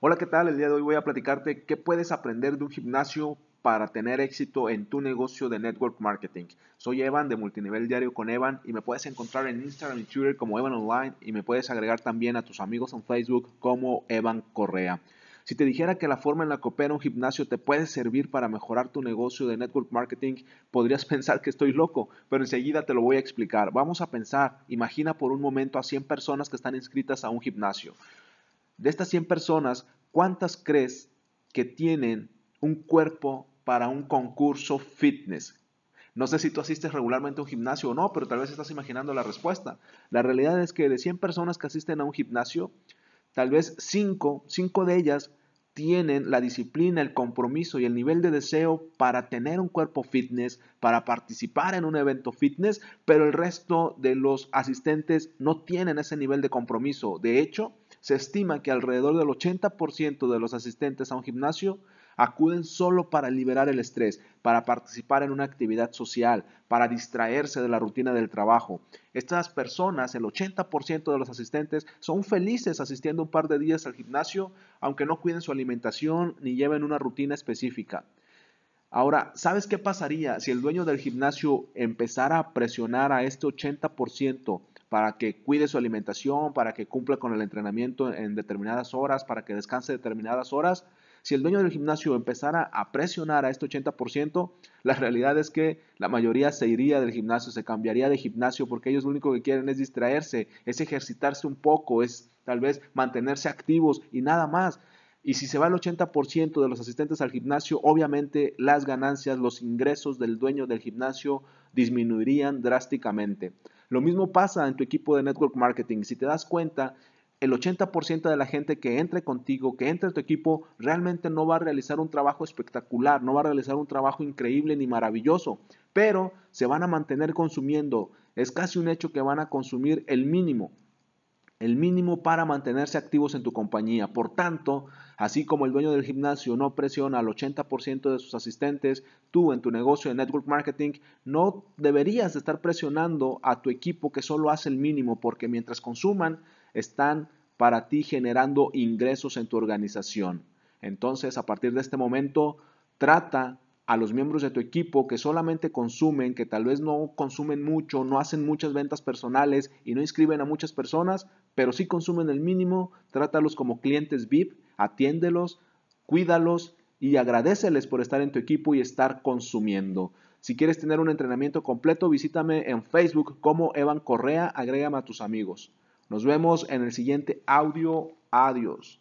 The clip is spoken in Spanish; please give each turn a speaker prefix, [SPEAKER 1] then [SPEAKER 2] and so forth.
[SPEAKER 1] Hola, ¿qué tal? El día de hoy voy a platicarte qué puedes aprender de un gimnasio para tener éxito en tu negocio de network marketing. Soy Evan de Multinivel Diario con Evan y me puedes encontrar en Instagram y Twitter como Evan Online y me puedes agregar también a tus amigos en Facebook como Evan Correa. Si te dijera que la forma en la que opera un gimnasio te puede servir para mejorar tu negocio de network marketing, podrías pensar que estoy loco, pero enseguida te lo voy a explicar. Vamos a pensar, imagina por un momento a 100 personas que están inscritas a un gimnasio. De estas 100 personas, ¿cuántas crees que tienen un cuerpo para un concurso fitness? No sé si tú asistes regularmente a un gimnasio o no, pero tal vez estás imaginando la respuesta. La realidad es que de 100 personas que asisten a un gimnasio, tal vez 5, 5 de ellas tienen la disciplina, el compromiso y el nivel de deseo para tener un cuerpo fitness, para participar en un evento fitness, pero el resto de los asistentes no tienen ese nivel de compromiso. De hecho, se estima que alrededor del 80% de los asistentes a un gimnasio acuden solo para liberar el estrés, para participar en una actividad social, para distraerse de la rutina del trabajo. Estas personas, el 80% de los asistentes, son felices asistiendo un par de días al gimnasio, aunque no cuiden su alimentación ni lleven una rutina específica. Ahora, ¿sabes qué pasaría si el dueño del gimnasio empezara a presionar a este 80% para que cuide su alimentación, para que cumpla con el entrenamiento en determinadas horas, para que descanse determinadas horas? Si el dueño del gimnasio empezara a presionar a este 80%, la realidad es que la mayoría se iría del gimnasio, se cambiaría de gimnasio porque ellos lo único que quieren es distraerse, es ejercitarse un poco, es tal vez mantenerse activos y nada más. Y si se va el 80% de los asistentes al gimnasio, obviamente las ganancias, los ingresos del dueño del gimnasio disminuirían drásticamente. Lo mismo pasa en tu equipo de network marketing. Si te das cuenta, el 80% de la gente que entre contigo, que entre en tu equipo, realmente no va a realizar un trabajo espectacular, no va a realizar un trabajo increíble ni maravilloso, pero se van a mantener consumiendo. Es casi un hecho que van a consumir el mínimo, el mínimo para mantenerse activos en tu compañía. Por tanto, así como el dueño del gimnasio no presiona al 80% de sus asistentes, tú en tu negocio de network marketing no deberías estar presionando a tu equipo que solo hace el mínimo, porque mientras consuman, están para ti generando ingresos en tu organización. Entonces, a partir de este momento, trata a los miembros de tu equipo que solamente consumen, que tal vez no consumen mucho, no hacen muchas ventas personales y no inscriben a muchas personas, pero sí consumen el mínimo, trátalos como clientes VIP, atiéndelos, cuídalos y agradeceles por estar en tu equipo y estar consumiendo. Si quieres tener un entrenamiento completo, visítame en Facebook como Evan Correa, agrégame a tus amigos. Nos vemos en el siguiente audio. Adiós.